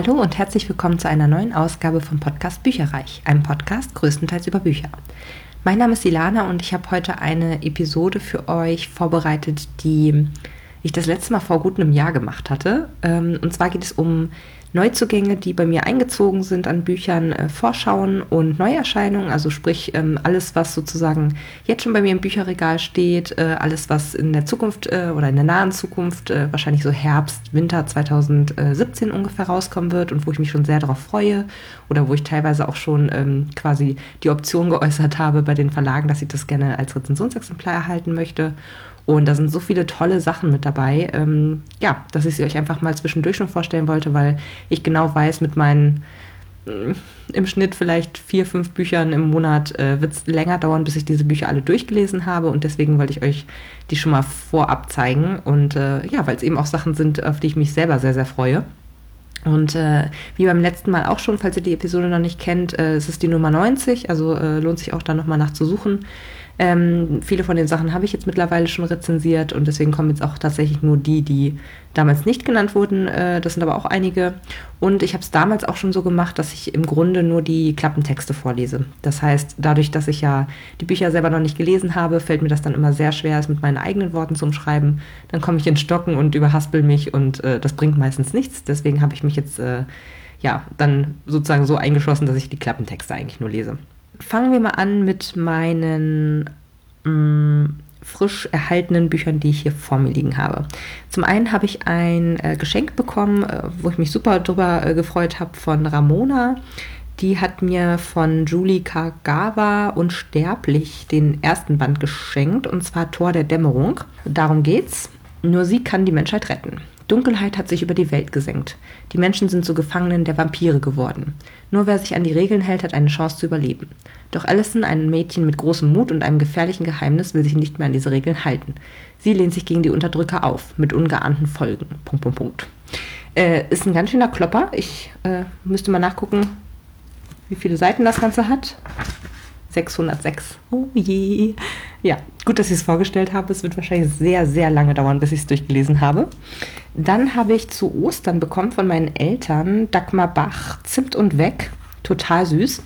Hallo und herzlich willkommen zu einer neuen Ausgabe vom Podcast Bücherreich, einem Podcast größtenteils über Bücher. Mein Name ist Ilana und ich habe heute eine Episode für euch vorbereitet, die ich das letzte Mal vor gut einem Jahr gemacht hatte. Ähm, und zwar geht es um Neuzugänge, die bei mir eingezogen sind an Büchern, äh, Vorschauen und Neuerscheinungen, also sprich ähm, alles, was sozusagen jetzt schon bei mir im Bücherregal steht, äh, alles, was in der Zukunft äh, oder in der nahen Zukunft, äh, wahrscheinlich so Herbst, Winter 2017 ungefähr rauskommen wird und wo ich mich schon sehr darauf freue oder wo ich teilweise auch schon ähm, quasi die Option geäußert habe bei den Verlagen, dass ich das gerne als Rezensionsexemplar erhalten möchte. Und da sind so viele tolle Sachen mit dabei, ähm, ja, dass ich sie euch einfach mal zwischendurch schon vorstellen wollte, weil ich genau weiß, mit meinen äh, im Schnitt vielleicht vier, fünf Büchern im Monat äh, wird es länger dauern, bis ich diese Bücher alle durchgelesen habe. Und deswegen wollte ich euch die schon mal vorab zeigen. Und äh, ja, weil es eben auch Sachen sind, auf die ich mich selber sehr, sehr freue. Und äh, wie beim letzten Mal auch schon, falls ihr die Episode noch nicht kennt, äh, es ist die Nummer 90, also äh, lohnt sich auch da nochmal nachzusuchen. Ähm, viele von den Sachen habe ich jetzt mittlerweile schon rezensiert und deswegen kommen jetzt auch tatsächlich nur die, die damals nicht genannt wurden. Äh, das sind aber auch einige. Und ich habe es damals auch schon so gemacht, dass ich im Grunde nur die Klappentexte vorlese. Das heißt, dadurch, dass ich ja die Bücher selber noch nicht gelesen habe, fällt mir das dann immer sehr schwer, es mit meinen eigenen Worten zu umschreiben. Dann komme ich in Stocken und überhaspel mich und äh, das bringt meistens nichts. Deswegen habe ich mich jetzt äh, ja dann sozusagen so eingeschlossen, dass ich die Klappentexte eigentlich nur lese fangen wir mal an mit meinen mh, mm, frisch erhaltenen Büchern, die ich hier vor mir liegen habe. Zum einen habe ich ein äh, Geschenk bekommen, äh, wo ich mich super drüber äh, gefreut habe, von Ramona. Die hat mir von Julie Kagawa Unsterblich den ersten Band geschenkt, und zwar Tor der Dämmerung. Darum geht's. Nur sie kann die Menschheit retten. Dunkelheit hat sich über die Welt gesenkt. Die Menschen sind zu Gefangenen der Vampire geworden. Nur wer sich an die Regeln hält, hat eine Chance zu überleben. Doch Allison, ein Mädchen mit großem Mut und einem gefährlichen Geheimnis, will sich nicht mehr an diese Regeln halten. Sie lehnt sich gegen die Unterdrücker auf, mit ungeahnten Folgen. Punkt, Punkt, Punkt. Äh, ist ein ganz schöner Klopper. Ich äh, müsste mal nachgucken, wie viele Seiten das Ganze hat. 606. Oh je. Ja, gut, dass ich es vorgestellt habe. Es wird wahrscheinlich sehr, sehr lange dauern, bis ich es durchgelesen habe. Dann habe ich zu Ostern bekommen von meinen Eltern Dagmar Bach Zimt und Weg. Total süß.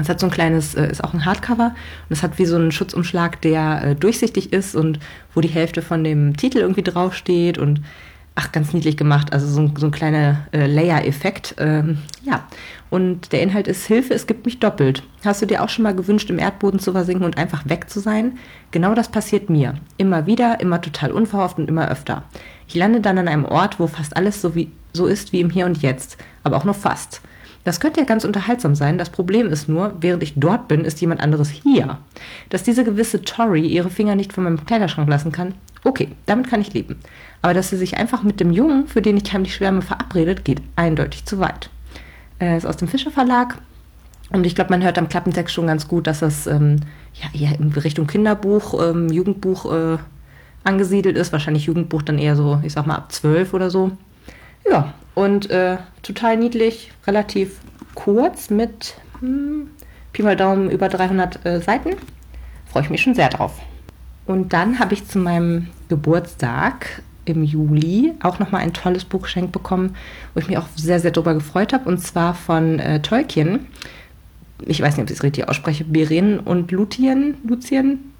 Es hat so ein kleines, äh, ist auch ein Hardcover und es hat wie so einen Schutzumschlag, der äh, durchsichtig ist und wo die Hälfte von dem Titel irgendwie draufsteht und ach, ganz niedlich gemacht. Also so ein, so ein kleiner äh, Layer-Effekt. Ähm, ja, und der Inhalt ist Hilfe, es gibt mich doppelt. Hast du dir auch schon mal gewünscht, im Erdboden zu versinken und einfach weg zu sein? Genau das passiert mir. Immer wieder, immer total unverhofft und immer öfter. Ich lande dann an einem Ort, wo fast alles so, wie, so ist wie im Hier und Jetzt, aber auch nur fast. Das könnte ja ganz unterhaltsam sein. Das Problem ist nur, während ich dort bin, ist jemand anderes hier. Dass diese gewisse Tori ihre Finger nicht von meinem Kleiderschrank lassen kann, okay, damit kann ich leben. Aber dass sie sich einfach mit dem Jungen, für den ich heimlich schwärme, verabredet, geht eindeutig zu weit. Äh, ist aus dem Fischer Verlag. Und ich glaube, man hört am Klappentext schon ganz gut, dass das ähm, ja, eher in Richtung Kinderbuch, ähm, Jugendbuch äh, angesiedelt ist. Wahrscheinlich Jugendbuch dann eher so, ich sag mal, ab zwölf oder so. Ja, und äh, total niedlich, relativ kurz mit hm, Pi mal Daumen über 300 äh, Seiten. Freue ich mich schon sehr drauf. Und dann habe ich zu meinem Geburtstag im Juli auch nochmal ein tolles Buch geschenkt bekommen, wo ich mich auch sehr, sehr darüber gefreut habe. Und zwar von äh, Tolkien. Ich weiß nicht, ob ich es richtig ausspreche. Beren und Luthien. Luthien?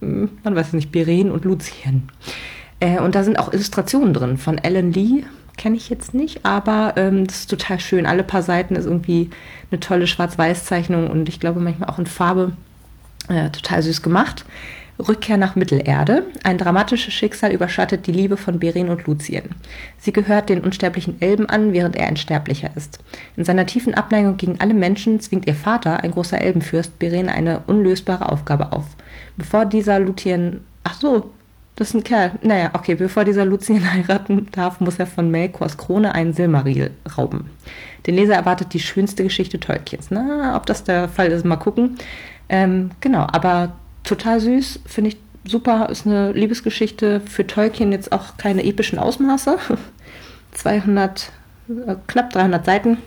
Hm, man weiß es nicht. Beren und Luthien. Äh, und da sind auch Illustrationen drin von Alan Lee. Kenne ich jetzt nicht, aber ähm, das ist total schön. Alle paar Seiten ist irgendwie eine tolle Schwarz-Weiß-Zeichnung und ich glaube manchmal auch in Farbe. Äh, total süß gemacht. Rückkehr nach Mittelerde. Ein dramatisches Schicksal überschattet die Liebe von Beren und Luthien. Sie gehört den unsterblichen Elben an, während er ein Sterblicher ist. In seiner tiefen Abneigung gegen alle Menschen zwingt ihr Vater, ein großer Elbenfürst, Beren eine unlösbare Aufgabe auf. Bevor dieser Luthien. Ach so, das ist ein Kerl. Naja, okay, bevor dieser Luthien heiraten darf, muss er von Melkors Krone einen Silmaril rauben. Den Leser erwartet die schönste Geschichte Tolkiens. Na, ob das der Fall ist, mal gucken. Ähm, genau, aber total süß, finde ich super, ist eine Liebesgeschichte für Tolkien jetzt auch keine epischen Ausmaße. 200, äh, knapp 300 Seiten,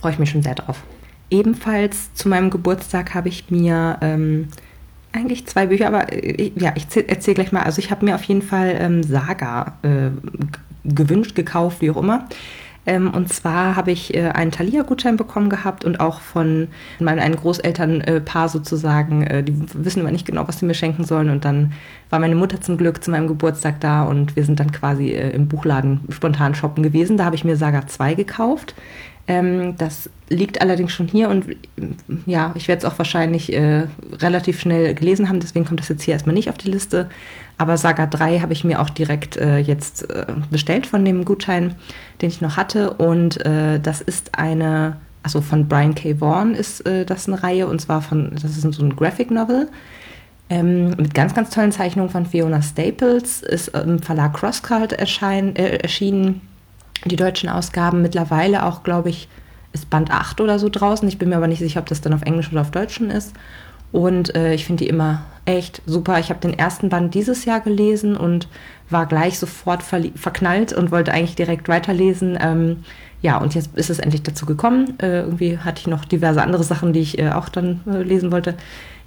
freue ich mich schon sehr drauf. Ebenfalls zu meinem Geburtstag habe ich mir ähm, eigentlich zwei Bücher, aber äh, ja, ich erzähle gleich mal. Also ich habe mir auf jeden Fall ähm, Saga äh, gewünscht, gekauft, wie auch immer. Ähm, und zwar habe ich äh, einen Thalia-Gutschein bekommen gehabt und auch von meinem einen Großelternpaar sozusagen. Äh, die wissen immer nicht genau, was sie mir schenken sollen. Und dann war meine Mutter zum Glück zu meinem Geburtstag da und wir sind dann quasi äh, im Buchladen spontan shoppen gewesen. Da habe ich mir Saga 2 gekauft. Ähm, das liegt allerdings schon hier und ja, ich werde es auch wahrscheinlich äh, relativ schnell gelesen haben, deswegen kommt das jetzt hier erstmal nicht auf die Liste. Aber Saga 3 habe ich mir auch direkt äh, jetzt äh, bestellt von dem Gutschein, den ich noch hatte. Und äh, das ist eine, also von Brian K. Vaughan ist äh, das eine Reihe und zwar von, das ist so ein Graphic Novel. Ähm, mit ganz, ganz tollen Zeichnungen von Fiona Staples, ist im Verlag Crosscult erschein, äh, erschienen die deutschen Ausgaben mittlerweile auch, glaube ich, ist Band 8 oder so draußen. Ich bin mir aber nicht sicher, ob das dann auf Englisch oder auf Deutsch schon ist. Und äh, ich finde die immer echt super. Ich habe den ersten Band dieses Jahr gelesen und war gleich sofort verknallt und wollte eigentlich direkt weiterlesen. Ähm, ja, und jetzt ist es endlich dazu gekommen. Äh, irgendwie hatte ich noch diverse andere Sachen, die ich äh, auch dann äh, lesen wollte.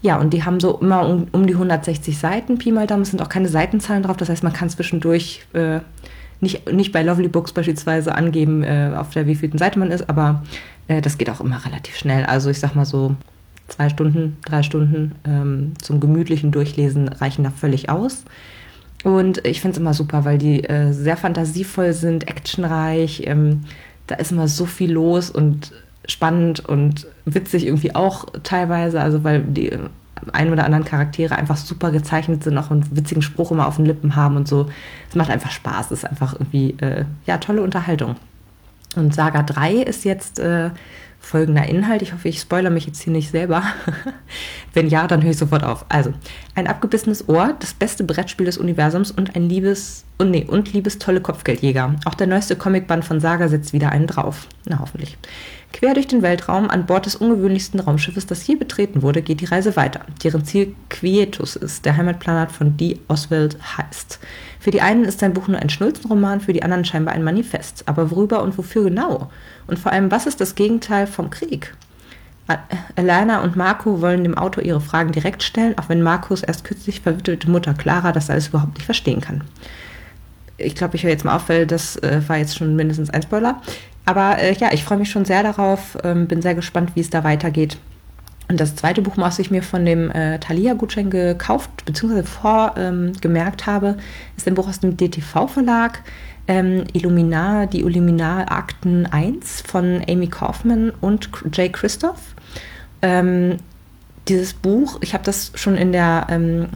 Ja, und die haben so immer um, um die 160 Seiten, Pi mal Daumen. Es sind auch keine Seitenzahlen drauf. Das heißt, man kann zwischendurch äh, nicht, nicht bei Lovely Books beispielsweise angeben, äh, auf der wievielten Seite man ist, aber äh, das geht auch immer relativ schnell. Also ich sag mal so zwei Stunden, drei Stunden ähm, zum gemütlichen Durchlesen reichen da völlig aus. Und ich finde es immer super, weil die äh, sehr fantasievoll sind, actionreich. Ähm, da ist immer so viel los und spannend und witzig irgendwie auch teilweise. Also weil die ein oder anderen Charaktere einfach super gezeichnet sind, auch einen witzigen Spruch immer auf den Lippen haben und so. Es macht einfach Spaß, es ist einfach irgendwie, äh, ja, tolle Unterhaltung. Und Saga 3 ist jetzt äh, folgender Inhalt. Ich hoffe, ich spoilere mich jetzt hier nicht selber. Wenn ja, dann höre ich sofort auf. Also, ein abgebissenes Ohr, das beste Brettspiel des Universums und ein liebes und nee, und liebes tolle Kopfgeldjäger. Auch der neueste Comicband von Saga setzt wieder einen drauf. Na, hoffentlich. Quer durch den Weltraum an Bord des ungewöhnlichsten Raumschiffes, das je betreten wurde, geht die Reise weiter, deren Ziel Quietus ist, der Heimatplanet von D. Oswald heißt. Für die einen ist sein Buch nur ein Schnulzenroman, für die anderen scheinbar ein Manifest. Aber worüber und wofür genau? Und vor allem, was ist das Gegenteil vom Krieg? Alana und Marco wollen dem Autor ihre Fragen direkt stellen, auch wenn Marcos erst kürzlich verwitwete Mutter Clara das alles überhaupt nicht verstehen kann. Ich glaube, ich höre jetzt mal auf, weil das äh, war jetzt schon mindestens ein Spoiler. Aber äh, ja, ich freue mich schon sehr darauf, ähm, bin sehr gespannt, wie es da weitergeht. Und das zweite Buch, was ich mir von dem äh, Thalia-Gutschein gekauft bzw. vorgemerkt ähm, habe, ist ein Buch aus dem DTV-Verlag. Ähm, Illuminar, die Illuminar-Akten 1 von Amy Kaufman und Jay Christoph. Ähm, dieses Buch, ich habe das schon in der ähm,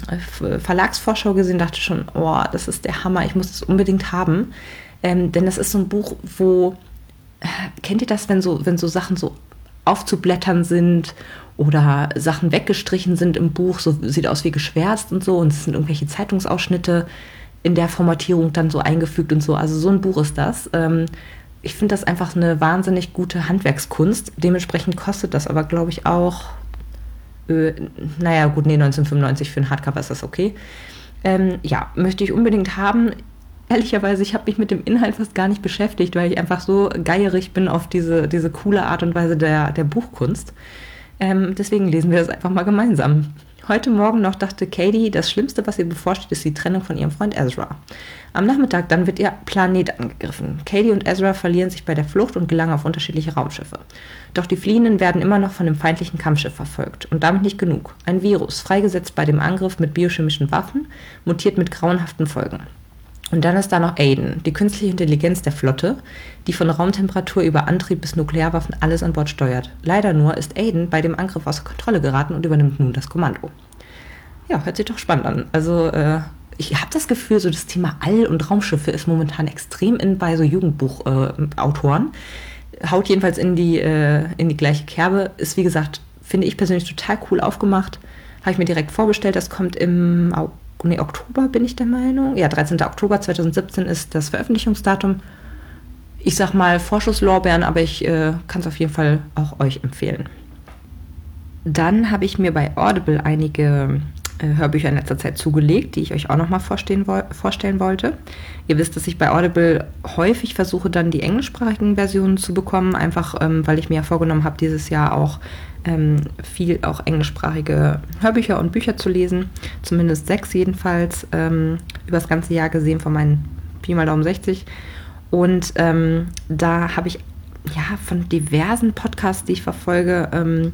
Verlagsvorschau gesehen, dachte schon, oh, das ist der Hammer, ich muss es unbedingt haben. Ähm, denn das ist so ein Buch, wo kennt ihr das, wenn so, wenn so Sachen so aufzublättern sind oder Sachen weggestrichen sind im Buch, so sieht aus wie geschwärzt und so, und es sind irgendwelche Zeitungsausschnitte in der Formatierung dann so eingefügt und so. Also so ein Buch ist das. Ähm, ich finde das einfach eine wahnsinnig gute Handwerkskunst. Dementsprechend kostet das aber, glaube ich, auch, äh, naja, gut, nee, 1995 für ein Hardcover ist das okay. Ähm, ja, möchte ich unbedingt haben ehrlicherweise, ich habe mich mit dem Inhalt fast gar nicht beschäftigt, weil ich einfach so geierig bin auf diese, diese coole Art und Weise der, der Buchkunst. Ähm, deswegen lesen wir das einfach mal gemeinsam. Heute Morgen noch dachte Katie, das Schlimmste, was ihr bevorsteht, ist die Trennung von ihrem Freund Ezra. Am Nachmittag dann wird ihr Planet angegriffen. Katie und Ezra verlieren sich bei der Flucht und gelangen auf unterschiedliche Raumschiffe. Doch die Fliehenden werden immer noch von dem feindlichen Kampfschiff verfolgt. Und damit nicht genug. Ein Virus, freigesetzt bei dem Angriff mit biochemischen Waffen, mutiert mit grauenhaften Folgen. Und dann ist da noch Aiden, die künstliche Intelligenz der Flotte, die von Raumtemperatur über Antrieb bis Nuklearwaffen alles an Bord steuert. Leider nur ist Aiden bei dem Angriff außer Kontrolle geraten und übernimmt nun das Kommando. Ja, hört sich doch spannend an. Also äh, ich habe das Gefühl, so das Thema All- und Raumschiffe ist momentan extrem in bei so Jugendbuchautoren. Äh, Haut jedenfalls in die, äh, in die gleiche Kerbe. Ist wie gesagt, finde ich persönlich total cool aufgemacht. Habe ich mir direkt vorbestellt. Das kommt im nee, Oktober bin ich der Meinung. Ja, 13. Oktober 2017 ist das Veröffentlichungsdatum. Ich sag mal Vorschusslorbeeren, aber ich äh, kann es auf jeden Fall auch euch empfehlen. Dann habe ich mir bei Audible einige Hörbücher in letzter Zeit zugelegt, die ich euch auch nochmal vorstellen wollte. Ihr wisst, dass ich bei Audible häufig versuche, dann die englischsprachigen Versionen zu bekommen, einfach ähm, weil ich mir ja vorgenommen habe, dieses Jahr auch ähm, viel auch englischsprachige Hörbücher und Bücher zu lesen. Zumindest sechs jedenfalls, ähm, über das ganze Jahr gesehen von meinen Pi mal Daumen 60. Und ähm, da habe ich ja von diversen Podcasts, die ich verfolge, ähm,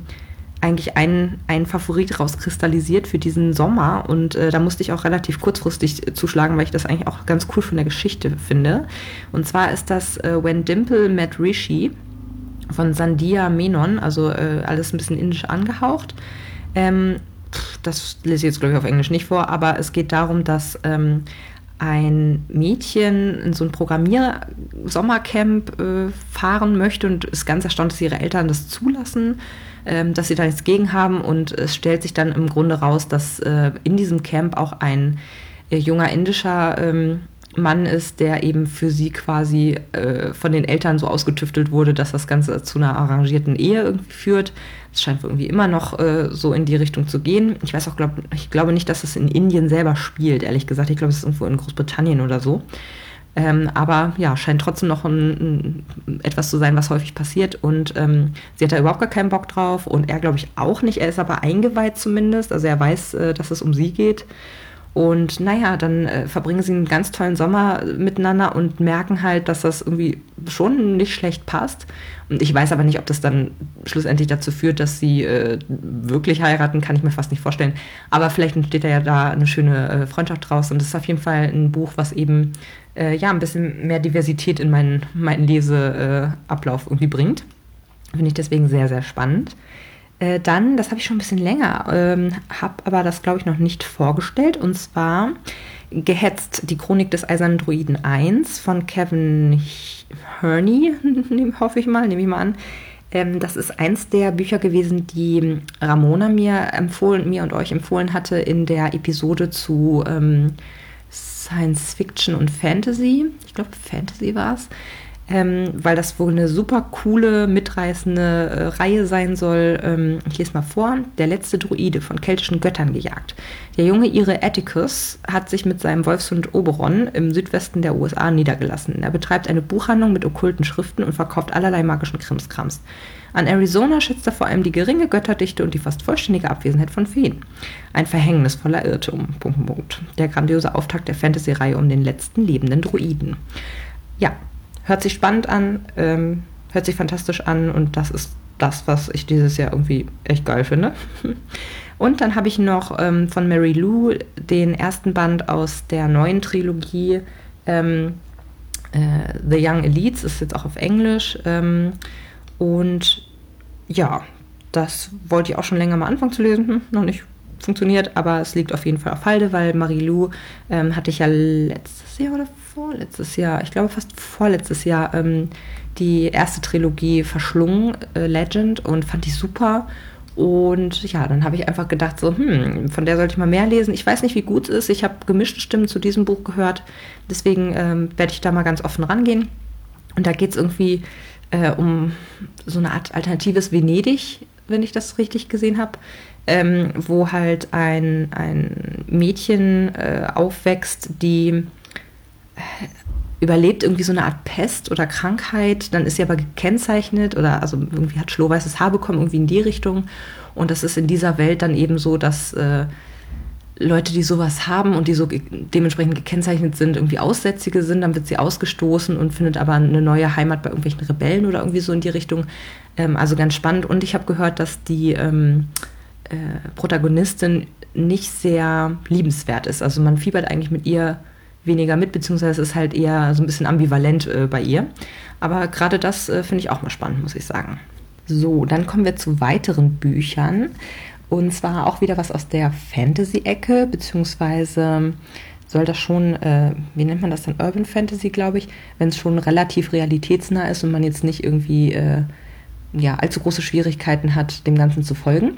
eigentlich einen, einen Favorit rauskristallisiert für diesen Sommer. Und äh, da musste ich auch relativ kurzfristig zuschlagen, weil ich das eigentlich auch ganz cool von der Geschichte finde. Und zwar ist das äh, When Dimple Met Rishi von Sandia Menon, also äh, alles ein bisschen indisch angehaucht. Ähm, das lese ich jetzt, glaube ich, auf Englisch nicht vor, aber es geht darum, dass ähm, ein Mädchen in so ein Programmier-Sommercamp äh, fahren möchte und ist ganz erstaunt, dass ihre Eltern das zulassen, ähm, dass sie da nichts gegen haben. Und es stellt sich dann im Grunde raus, dass äh, in diesem Camp auch ein äh, junger indischer ähm, Mann ist, der eben für sie quasi äh, von den Eltern so ausgetüftelt wurde, dass das Ganze zu einer arrangierten Ehe irgendwie führt. Es scheint irgendwie immer noch äh, so in die Richtung zu gehen. Ich weiß auch, glaub, ich glaube nicht, dass es in Indien selber spielt, ehrlich gesagt. Ich glaube, es ist irgendwo in Großbritannien oder so. Ähm, aber ja, scheint trotzdem noch ein, ein, etwas zu sein, was häufig passiert. Und ähm, sie hat da überhaupt gar keinen Bock drauf und er, glaube ich, auch nicht. Er ist aber eingeweiht zumindest. Also er weiß, äh, dass es um sie geht. Und naja, dann äh, verbringen sie einen ganz tollen Sommer miteinander und merken halt, dass das irgendwie schon nicht schlecht passt. Und ich weiß aber nicht, ob das dann schlussendlich dazu führt, dass sie äh, wirklich heiraten, kann ich mir fast nicht vorstellen. Aber vielleicht entsteht da ja da eine schöne äh, Freundschaft draus. Und das ist auf jeden Fall ein Buch, was eben äh, ja ein bisschen mehr Diversität in meinen, meinen Leseablauf irgendwie bringt. Finde ich deswegen sehr, sehr spannend. Äh, dann, das habe ich schon ein bisschen länger, ähm, habe aber das, glaube ich, noch nicht vorgestellt. Und zwar Gehetzt, die Chronik des Eisernen Druiden 1 von Kevin Herney, hoffe ich mal, nehme ich mal an. Ähm, das ist eins der Bücher gewesen, die Ramona mir empfohlen, mir und euch empfohlen hatte in der Episode zu ähm, Science Fiction und Fantasy. Ich glaube, Fantasy war es ähm, weil das wohl eine super coole, mitreißende äh, Reihe sein soll. Ähm, ich lese mal vor. Der letzte Druide von keltischen Göttern gejagt. Der junge Ire Atticus hat sich mit seinem Wolfshund Oberon im Südwesten der USA niedergelassen. Er betreibt eine Buchhandlung mit okkulten Schriften und verkauft allerlei magischen Krimskrams. An Arizona schätzt er vor allem die geringe Götterdichte und die fast vollständige Abwesenheit von Feen. Ein verhängnisvoller Irrtum. Punkt, Punkt. Der grandiose Auftakt der Fantasy-Reihe um den letzten lebenden Druiden. Ja, hört sich spannend an, ähm, hört sich fantastisch an und das ist das, was ich dieses Jahr irgendwie echt geil finde. Und dann habe ich noch ähm, von Mary Lou den ersten Band aus der neuen Trilogie ähm, äh, The Young Elites, ist jetzt auch auf Englisch. Ähm, und ja, das wollte ich auch schon länger mal anfangen zu lesen. Hm, noch nicht funktioniert, aber es liegt auf jeden Fall auf Halde, weil Marie-Lou ähm, hatte ich ja letztes Jahr oder vorletztes Jahr, ich glaube fast vorletztes Jahr, ähm, die erste Trilogie verschlungen, äh, Legend, und fand die super. Und ja, dann habe ich einfach gedacht, so, hm, von der sollte ich mal mehr lesen. Ich weiß nicht, wie gut es ist. Ich habe gemischte Stimmen zu diesem Buch gehört. Deswegen ähm, werde ich da mal ganz offen rangehen. Und da geht es irgendwie äh, um so eine Art alternatives Venedig, wenn ich das richtig gesehen habe ähm, wo halt ein, ein Mädchen äh, aufwächst, die äh, überlebt irgendwie so eine Art Pest oder Krankheit, dann ist sie aber gekennzeichnet oder also irgendwie hat schlohweißes Haar bekommen, irgendwie in die Richtung. Und das ist in dieser Welt dann eben so, dass äh, Leute, die sowas haben und die so dementsprechend gekennzeichnet sind, irgendwie Aussätzige sind, dann wird sie ausgestoßen und findet aber eine neue Heimat bei irgendwelchen Rebellen oder irgendwie so in die Richtung. Ähm, also ganz spannend. Und ich habe gehört, dass die ähm, äh, Protagonistin nicht sehr liebenswert ist. Also man fiebert eigentlich mit ihr weniger mit, beziehungsweise ist halt eher so ein bisschen ambivalent äh, bei ihr. Aber gerade das äh, finde ich auch mal spannend, muss ich sagen. So, dann kommen wir zu weiteren Büchern. Und zwar auch wieder was aus der Fantasy-Ecke, beziehungsweise soll das schon, äh, wie nennt man das dann, Urban Fantasy, glaube ich, wenn es schon relativ realitätsnah ist und man jetzt nicht irgendwie äh, ja, allzu große Schwierigkeiten hat, dem Ganzen zu folgen.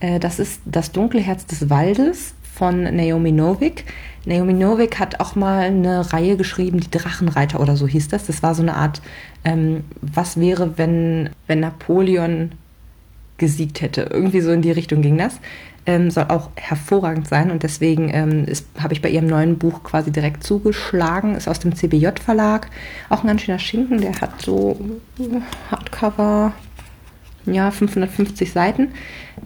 Äh, das ist Das dunkle Herz des Waldes von Naomi Novik. Naomi Novik hat auch mal eine Reihe geschrieben, die Drachenreiter oder so hieß das. Das war so eine Art, ähm, was wäre, wenn, wenn Napoleon gesiegt hätte. Irgendwie so in die Richtung ging das. Ähm, soll auch hervorragend sein und deswegen ähm, habe ich bei ihrem neuen Buch quasi direkt zugeschlagen. Ist aus dem CBJ-Verlag. Auch ein ganz schöner Schinken, der hat so Hardcover, ja, 550 Seiten.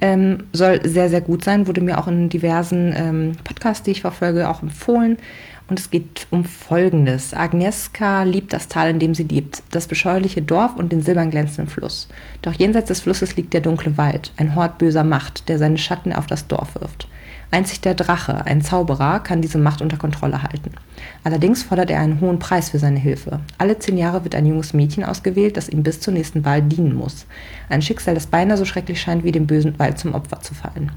Ähm, soll sehr, sehr gut sein, wurde mir auch in diversen ähm, Podcasts, die ich verfolge, auch empfohlen. Und es geht um Folgendes. Agnieszka liebt das Tal, in dem sie lebt, das beschauliche Dorf und den silbern glänzenden Fluss. Doch jenseits des Flusses liegt der dunkle Wald, ein Hort böser Macht, der seine Schatten auf das Dorf wirft. Einzig der Drache, ein Zauberer, kann diese Macht unter Kontrolle halten. Allerdings fordert er einen hohen Preis für seine Hilfe. Alle zehn Jahre wird ein junges Mädchen ausgewählt, das ihm bis zur nächsten Wahl dienen muss. Ein Schicksal, das beinahe so schrecklich scheint, wie dem bösen Wald zum Opfer zu fallen.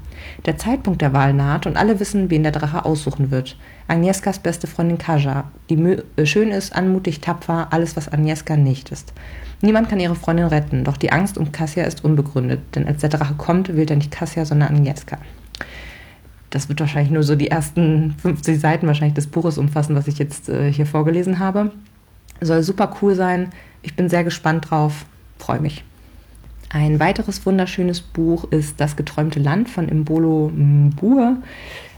Der Zeitpunkt der Wahl naht und alle wissen, wen der Drache aussuchen wird. Agnieszkas beste Freundin Kaja, die äh, schön ist, anmutig, tapfer, alles, was Agnieszka nicht ist. Niemand kann ihre Freundin retten, doch die Angst um Kassia ist unbegründet, denn als der Drache kommt, wählt er nicht Kassia, sondern Agnieszka das wird wahrscheinlich nur so die ersten 50 Seiten wahrscheinlich des Buches umfassen, was ich jetzt äh, hier vorgelesen habe. Soll super cool sein. Ich bin sehr gespannt drauf. Freue mich. Ein weiteres wunderschönes Buch ist Das geträumte Land von Imbolo Mbue.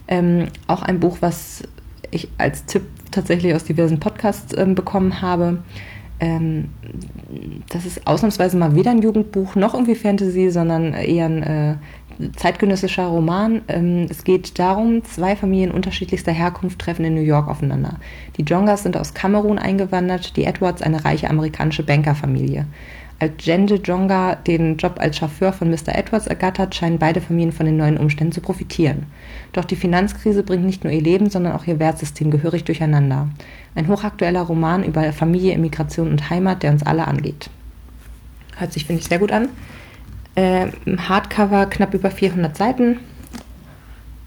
Ähm, auch ein Buch, was ich als Tipp tatsächlich aus diversen Podcasts ähm, bekommen habe. Ähm, das ist ausnahmsweise mal weder ein Jugendbuch noch irgendwie Fantasy, sondern eher ein äh, zeitgenössischer Roman. Ähm, es geht darum, zwei Familien unterschiedlichster Herkunft treffen in New York aufeinander. Die Jongas sind aus Kamerun eingewandert, die Edwards eine reiche amerikanische Bankerfamilie. Als Jende Jonga den Job als Chauffeur von Mr. Edwards ergattert, scheinen beide Familien von den neuen Umständen zu profitieren. Doch die Finanzkrise bringt nicht nur ihr Leben, sondern auch ihr Wertsystem gehörig durcheinander. Ein hochaktueller Roman über Familie, Immigration und Heimat, der uns alle angeht. Hört sich, finde ich, sehr gut an. Äh, Hardcover knapp über 400 Seiten.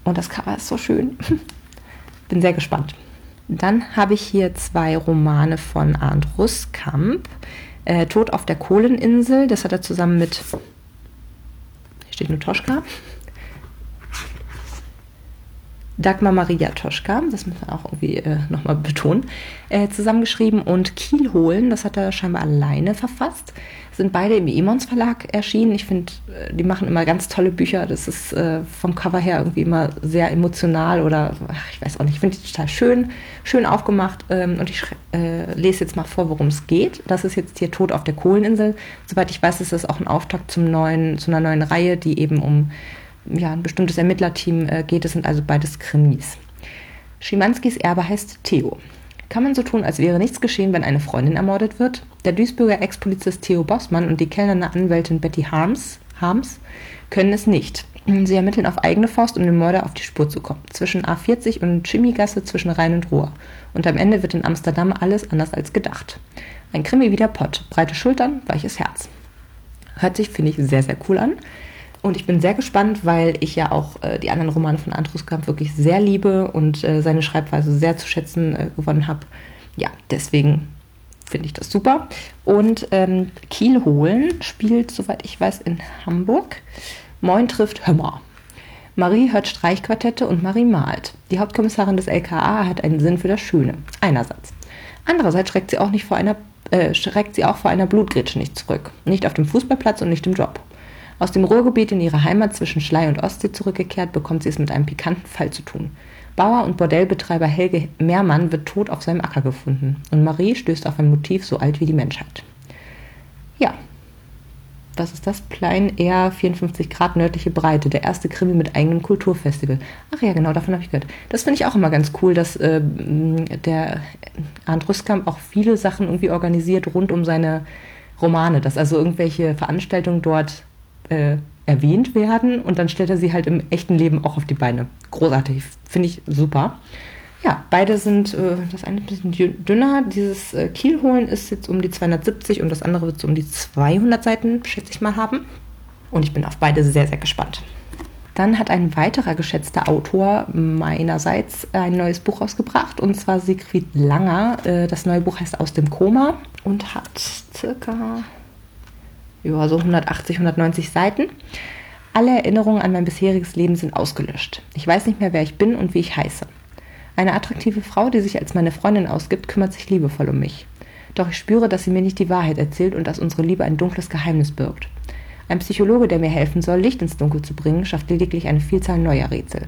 Und das Cover ist so schön. Bin sehr gespannt. Dann habe ich hier zwei Romane von Arndt Ruskamp. Äh, Tod auf der Kohleninsel, das hat er zusammen mit, hier steht nur Toschka, Dagmar Maria Toschka, das muss man auch irgendwie äh, nochmal betonen, äh, zusammengeschrieben und Kiel holen, das hat er scheinbar alleine verfasst. Sind beide im Emons Verlag erschienen. Ich finde, äh, die machen immer ganz tolle Bücher. Das ist äh, vom Cover her irgendwie immer sehr emotional oder ach, ich weiß auch nicht. Ich finde die total schön, schön aufgemacht. Ähm, und ich äh, lese jetzt mal vor, worum es geht. Das ist jetzt hier Tod auf der Kohleninsel. Soweit ich weiß, ist das auch ein Auftakt zum neuen, zu einer neuen Reihe, die eben um ja, ein bestimmtes Ermittlerteam äh, geht. Es sind also beides Krimis. Schimanskis Erbe heißt Theo. Kann man so tun, als wäre nichts geschehen, wenn eine Freundin ermordet wird? Der Duisburger Ex-Polizist Theo Bossmann und die Kellner Anwältin Betty Harms, Harms können es nicht. Sie ermitteln auf eigene Faust, um dem Mörder auf die Spur zu kommen. Zwischen A40 und Chimigasse, zwischen Rhein und Ruhr. Und am Ende wird in Amsterdam alles anders als gedacht. Ein Krimi wie der Pott. Breite Schultern, weiches Herz. Hört sich, finde ich, sehr, sehr cool an. Und ich bin sehr gespannt, weil ich ja auch äh, die anderen Romane von Andrus Kamp wirklich sehr liebe und äh, seine Schreibweise sehr zu schätzen äh, gewonnen habe. Ja, deswegen finde ich das super. Und ähm, Kiel holen spielt, soweit ich weiß, in Hamburg. Moin trifft Hömmer. Marie hört Streichquartette und Marie malt. Die Hauptkommissarin des LKA hat einen Sinn für das Schöne. Einerseits. Andererseits schreckt sie auch nicht vor einer äh, schreckt sie auch vor einer Blutgrätsche nicht zurück. Nicht auf dem Fußballplatz und nicht im Job. Aus dem Ruhrgebiet in ihre Heimat zwischen Schlei und Ostsee zurückgekehrt, bekommt sie es mit einem pikanten Fall zu tun. Bauer und Bordellbetreiber Helge Mehrmann wird tot auf seinem Acker gefunden und Marie stößt auf ein Motiv so alt wie die Menschheit. Ja, was ist das? Plein Air 54 Grad nördliche Breite, der erste Krimi mit eigenem Kulturfestival. Ach ja, genau, davon habe ich gehört. Das finde ich auch immer ganz cool, dass äh, der Arndt Rüskamp auch viele Sachen irgendwie organisiert rund um seine Romane, dass also irgendwelche Veranstaltungen dort äh, erwähnt werden und dann stellt er sie halt im echten Leben auch auf die Beine. Großartig, finde ich super. Ja, beide sind, äh, das eine ein bisschen dünner. Dieses äh, Kielholen ist jetzt um die 270 und das andere wird so um die 200 Seiten, schätze ich mal, haben. Und ich bin auf beide sehr, sehr gespannt. Dann hat ein weiterer geschätzter Autor meinerseits ein neues Buch rausgebracht und zwar Siegfried Langer. Äh, das neue Buch heißt Aus dem Koma und hat circa ja, so 180, 190 Seiten. Alle Erinnerungen an mein bisheriges Leben sind ausgelöscht. Ich weiß nicht mehr, wer ich bin und wie ich heiße. Eine attraktive Frau, die sich als meine Freundin ausgibt, kümmert sich liebevoll um mich. Doch ich spüre, dass sie mir nicht die Wahrheit erzählt und dass unsere Liebe ein dunkles Geheimnis birgt. Ein Psychologe, der mir helfen soll, Licht ins Dunkel zu bringen, schafft lediglich eine Vielzahl neuer Rätsel.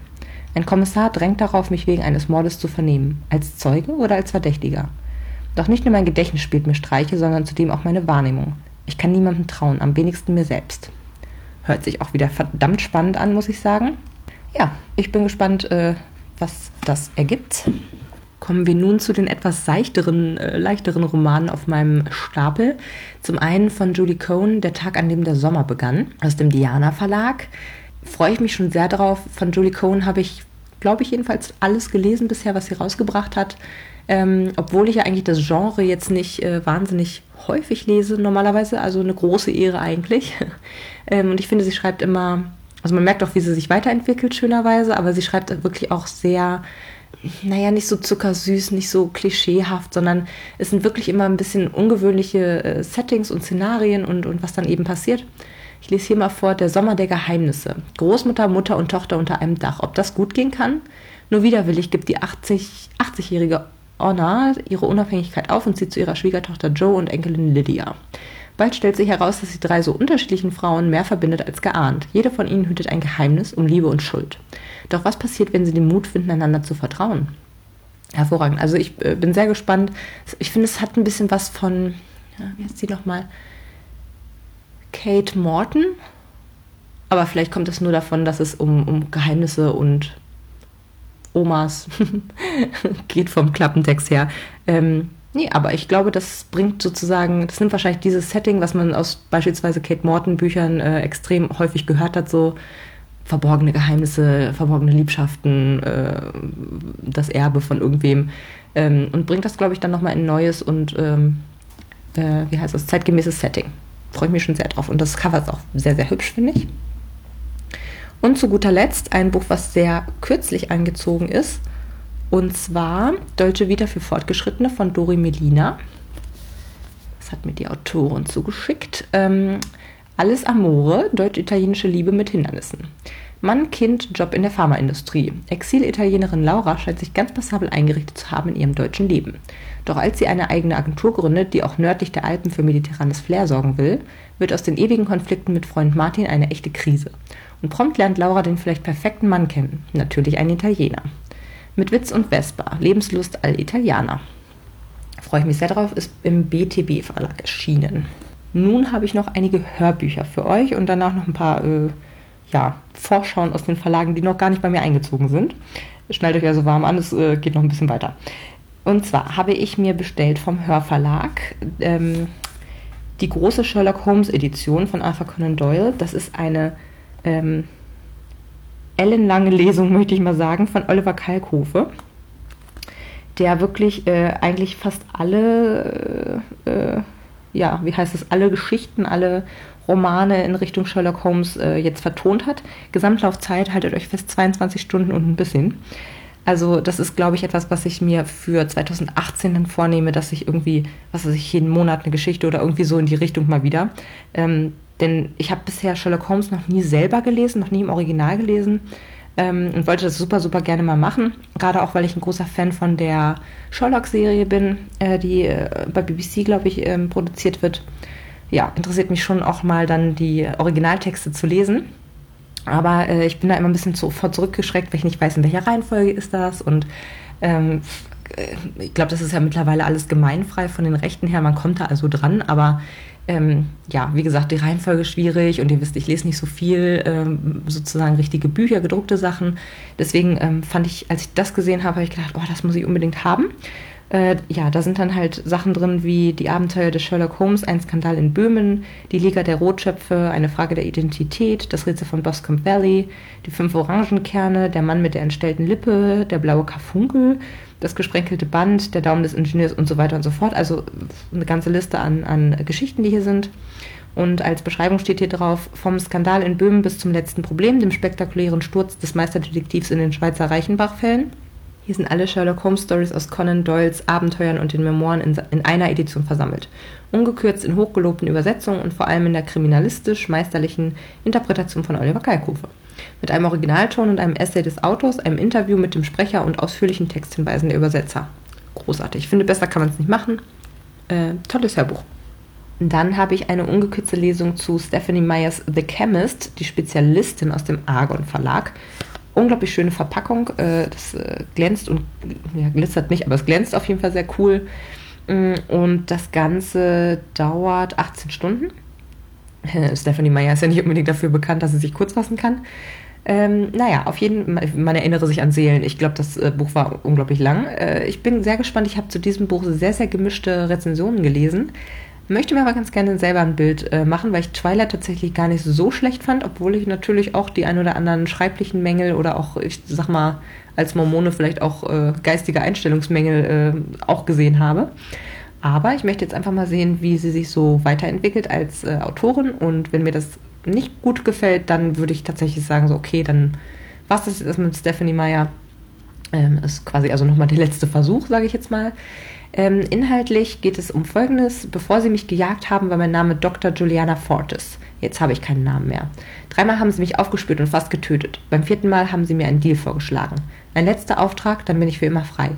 Ein Kommissar drängt darauf, mich wegen eines Mordes zu vernehmen. Als Zeuge oder als Verdächtiger? Doch nicht nur mein Gedächtnis spielt mir Streiche, sondern zudem auch meine Wahrnehmung. Ich kann niemandem trauen, am wenigsten mir selbst. Hört sich auch wieder verdammt spannend an, muss ich sagen. Ja, ich bin gespannt, äh, was das ergibt. kommen wir nun zu den etwas seichteren, äh, leichteren Romanen auf meinem Stapel. Zum einen von Julie Cohn, Der Tag, an dem der Sommer begann, aus dem Diana Verlag. Freue ich mich schon sehr drauf. Von Julie Cohn habe ich, glaube ich, jedenfalls alles gelesen bisher, was sie rausgebracht hat. Ähm, obwohl ich ja eigentlich das Genre jetzt nicht äh, wahnsinnig häufig lese, normalerweise, also eine große Ehre eigentlich. ähm, und ich finde, sie schreibt immer, also man merkt auch, wie sie sich weiterentwickelt, schönerweise, aber sie schreibt wirklich auch sehr naja, nicht so zuckersüß, nicht so klischeehaft, sondern es sind wirklich immer ein bisschen ungewöhnliche äh, Settings und Szenarien und, und was dann eben passiert. Ich lese hier mal vor, der Sommer der Geheimnisse. Großmutter, Mutter und Tochter unter einem Dach. Ob das gut gehen kann? Nur widerwillig gibt die 80, 80-jährige Honor ihre Unabhängigkeit auf und zieht zu ihrer Schwiegertochter Joe und Enkelin Lydia. Bald stellt sich heraus, dass die drei so unterschiedlichen Frauen mehr verbindet als geahnt. Jede von ihnen hütet ein Geheimnis um Liebe und Schuld. Doch was passiert, wenn sie den Mut finden, einander zu vertrauen? Hervorragend. Also ich äh, bin sehr gespannt. Ich finde, es hat ein bisschen was von, ja, wie heißt sie nochmal? Kate Morton. Aber vielleicht kommt es nur davon, dass es um, um Geheimnisse und Omas geht vom Klappentext her. Ähm, nee, aber ich glaube, das bringt sozusagen, das nimmt wahrscheinlich dieses Setting, was man aus beispielsweise Kate Morton Büchern äh, extrem häufig gehört hat, so verborgene Geheimnisse, verborgene Liebschaften, äh, das Erbe von irgendwem ähm, und bringt das, glaube ich, dann nochmal in ein neues und, ähm, äh, wie heißt das, zeitgemäßes Setting. Freue ich mich schon sehr drauf. Und das Cover ist auch sehr, sehr hübsch, finde ich. Und zu guter Letzt ein Buch, was sehr kürzlich angezogen ist. Und zwar Deutsche Vita für Fortgeschrittene von Dori Melina. Das hat mir die Autorin zugeschickt. Ähm, alles Amore, deutsch-italienische Liebe mit Hindernissen. Mann, Kind, Job in der Pharmaindustrie. Exil-Italienerin Laura scheint sich ganz passabel eingerichtet zu haben in ihrem deutschen Leben. Doch als sie eine eigene Agentur gründet, die auch nördlich der Alpen für mediterranes Flair sorgen will, wird aus den ewigen Konflikten mit Freund Martin eine echte Krise. Und prompt lernt Laura den vielleicht perfekten Mann kennen. Natürlich einen Italiener. Mit Witz und Vespa. Lebenslust all Italiener. Freue ich mich sehr drauf, ist im BTB Verlag erschienen. Nun habe ich noch einige Hörbücher für euch und danach noch ein paar äh, ja, Vorschauen aus den Verlagen, die noch gar nicht bei mir eingezogen sind. Schneidet euch also warm an, es äh, geht noch ein bisschen weiter. Und zwar habe ich mir bestellt vom Hörverlag ähm, die große Sherlock Holmes Edition von Arthur Conan Doyle. Das ist eine ähm, ellenlange Lesung, möchte ich mal sagen, von Oliver Kalkofe, der wirklich äh, eigentlich fast alle äh, äh ja, wie heißt es, alle Geschichten, alle Romane in Richtung Sherlock Holmes äh, jetzt vertont hat. Gesamtlaufzeit, haltet euch fest, 22 Stunden und ein bisschen. Also das ist, glaube ich, etwas, was ich mir für 2018 dann vornehme, dass ich irgendwie, was weiß ich, jeden Monat eine Geschichte oder irgendwie so in die Richtung mal wieder. Ähm, denn ich habe bisher Sherlock Holmes noch nie selber gelesen, noch nie im Original gelesen ähm, und wollte das super, super gerne mal machen. Gerade auch, weil ich ein großer Fan von der Sherlock-Serie bin, äh, die äh, bei BBC, glaube ich, ähm, produziert wird. Ja, interessiert mich schon auch mal dann die Originaltexte zu lesen. Aber äh, ich bin da immer ein bisschen zu, vor zurückgeschreckt, weil ich nicht weiß, in welcher Reihenfolge ist das. Und ähm, äh, ich glaube, das ist ja mittlerweile alles gemeinfrei von den Rechten her. Man kommt da also dran, aber ähm, ja, wie gesagt, die Reihenfolge schwierig und ihr wisst, ich lese nicht so viel, ähm, sozusagen richtige Bücher, gedruckte Sachen. Deswegen ähm, fand ich, als ich das gesehen habe, habe ich gedacht, oh, das muss ich unbedingt haben. Äh, ja, da sind dann halt Sachen drin wie die Abenteuer des Sherlock Holmes, ein Skandal in Böhmen, die Liga der Rotschöpfe, eine Frage der Identität, das Rätsel von Boscombe Valley, die fünf Orangenkerne, der Mann mit der entstellten Lippe, der blaue Karfunkel, das gesprenkelte Band, der Daumen des Ingenieurs und so weiter und so fort. Also eine ganze Liste an, an Geschichten, die hier sind. Und als Beschreibung steht hier drauf, vom Skandal in Böhmen bis zum letzten Problem, dem spektakulären Sturz des Meisterdetektivs in den Schweizer Reichenbach-Fällen. Hier sind alle Sherlock Holmes Stories aus Conan Doyles Abenteuern und den Memoiren in, in, einer Edition versammelt. Ungekürzt in hochgelobten Übersetzungen und vor allem in der kriminalistisch-meisterlichen Interpretation von Oliver Kalkofe. Mit einem Originalton und einem Essay des Autors, einem Interview mit dem Sprecher und ausführlichen Texthinweisen der Übersetzer. Großartig. Ich finde, besser kann man es nicht machen. Äh, tolles Hörbuch. Dann habe ich eine ungekürzte Lesung zu Stephanie Meyers The Chemist, die Spezialistin aus dem Argon Verlag unglaublich schöne Verpackung. Äh, das äh, glänzt und ja, glitzert nicht, aber es glänzt auf jeden Fall sehr cool. Mm, und das Ganze dauert 18 Stunden. Stephanie Meyer ist ja nicht unbedingt dafür bekannt, dass sie sich kurz fassen kann. Ähm, naja, auf jeden Fall, man erinnere sich an Seelen. Ich glaube, das äh, Buch war unglaublich lang. Ich bin sehr gespannt. Ich habe zu diesem Buch sehr, sehr gemischte Rezensionen gelesen. Möchte mir aber ganz gerne selber ein Bild äh, machen, weil ich Twilight tatsächlich gar nicht so schlecht fand, obwohl ich natürlich auch die ein oder anderen schreiblichen Mängel oder auch, ich sag mal, als Mormone vielleicht auch äh, geistige Einstellungsmängel äh, auch gesehen habe. Aber ich möchte jetzt einfach mal sehen, wie sie sich so weiterentwickelt als äh, Autorin und wenn mir das nicht gut gefällt, dann würde ich tatsächlich sagen, so, okay, dann was ist das mit Stephanie Meyer? Ähm, ist quasi also nochmal der letzte Versuch, sage ich jetzt mal. Ähm, inhaltlich geht es um Folgendes. Bevor sie mich gejagt haben, war mein Name Dr. Juliana Fortis. Jetzt habe ich keinen Namen mehr. Dreimal haben sie mich aufgespürt und fast getötet. Beim vierten Mal haben sie mir einen Deal vorgeschlagen. Ein letzter Auftrag, dann bin ich für immer frei.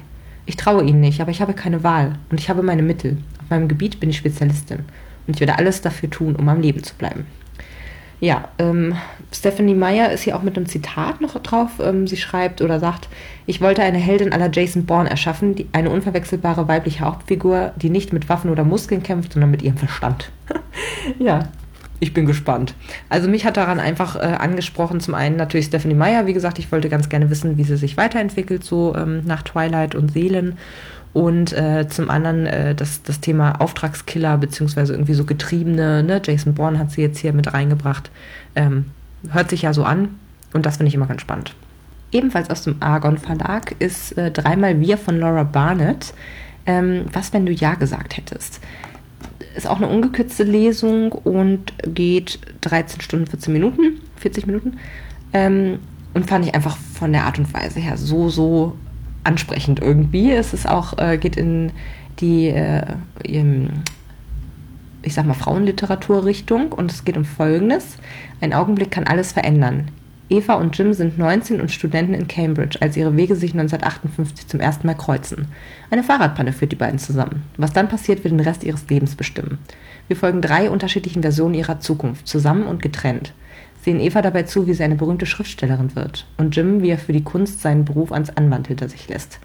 Ich traue ihnen nicht, aber ich habe keine Wahl und ich habe meine Mittel. Auf meinem Gebiet bin ich Spezialistin und ich werde alles dafür tun, um am Leben zu bleiben. Ja, ähm, Stephanie Meyer ist hier auch mit einem Zitat noch drauf. Ähm, sie schreibt oder sagt, ich wollte eine Heldin aller Jason Bourne erschaffen, die, eine unverwechselbare weibliche Hauptfigur, die nicht mit Waffen oder Muskeln kämpft, sondern mit ihrem Verstand. ja, ich bin gespannt. Also mich hat daran einfach äh, angesprochen, zum einen natürlich Stephanie Meyer, wie gesagt, ich wollte ganz gerne wissen, wie sie sich weiterentwickelt, so ähm, nach Twilight und Seelen und äh, zum anderen äh, das, das Thema Auftragskiller beziehungsweise irgendwie so Getriebene. Ne? Jason Bourne hat sie jetzt hier mit reingebracht. Ähm, hört sich ja so an und das finde ich immer ganz spannend. Ebenfalls aus dem Argon Verlag ist äh, Dreimal Wir von Laura Barnett. Ähm, was, wenn du Ja gesagt hättest? Ist auch eine ungekürzte Lesung und geht 13 Stunden 14 Minuten, 40 Minuten. Ähm, und fand ich einfach von der Art und Weise her so, so ansprechend irgendwie. Es ist auch, äh, geht in die, äh, ich sag mal, Frauenliteraturrichtung und es geht um Folgendes. Ein Augenblick kann alles verändern. Eva und Jim sind 19 und Studenten in Cambridge, als ihre Wege sich 1958 zum ersten Mal kreuzen. Eine Fahrradpanne führt die beiden zusammen. Was dann passiert, wird den Rest ihres Lebens bestimmen. Wir folgen drei unterschiedlichen Versionen ihrer Zukunft, zusammen und getrennt sehen Eva dabei zu, wie sie eine berühmte Schriftstellerin wird und Jim, wie er für die Kunst seinen Beruf als Anwalt hinter sich lässt.